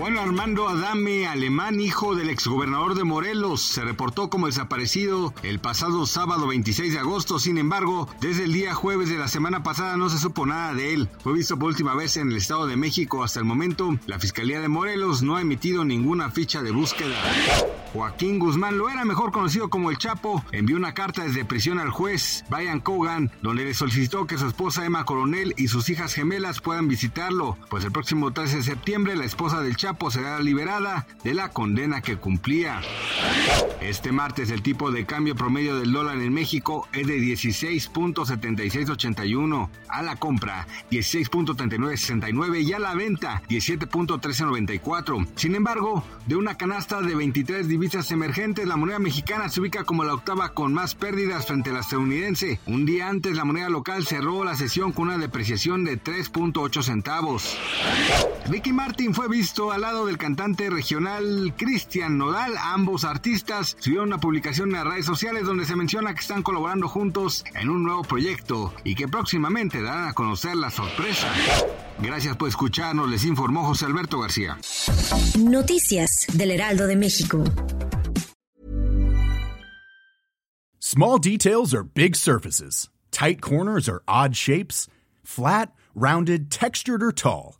Juan Armando Adame, alemán, hijo del exgobernador de Morelos, se reportó como desaparecido el pasado sábado 26 de agosto. Sin embargo, desde el día jueves de la semana pasada no se supo nada de él. Fue visto por última vez en el Estado de México. Hasta el momento, la Fiscalía de Morelos no ha emitido ninguna ficha de búsqueda. Joaquín Guzmán lo era mejor conocido como el Chapo, envió una carta desde prisión al juez Brian Cogan, donde le solicitó que su esposa Emma Coronel y sus hijas gemelas puedan visitarlo, pues el próximo 13 de septiembre la esposa del Chapo será liberada de la condena que cumplía. Este martes el tipo de cambio promedio del dólar en México es de 16.7681, a la compra 16.3969 y a la venta 17.1394. Sin embargo, de una canasta de 23 divisas emergentes, la moneda mexicana se ubica como la octava con más pérdidas frente a la estadounidense. Un día antes, la moneda local cerró la sesión con una depreciación de 3.8 centavos. Ricky Martin fue visto al lado del cantante regional Cristian Nodal. Ambos artistas subieron una publicación en las redes sociales donde se menciona que están colaborando juntos en un nuevo proyecto y que próximamente darán a conocer la sorpresa. Gracias por escucharnos, les informó José Alberto García. Noticias del Heraldo de México. Small details are big surfaces. Tight corners are odd shapes. Flat, rounded, textured, or tall.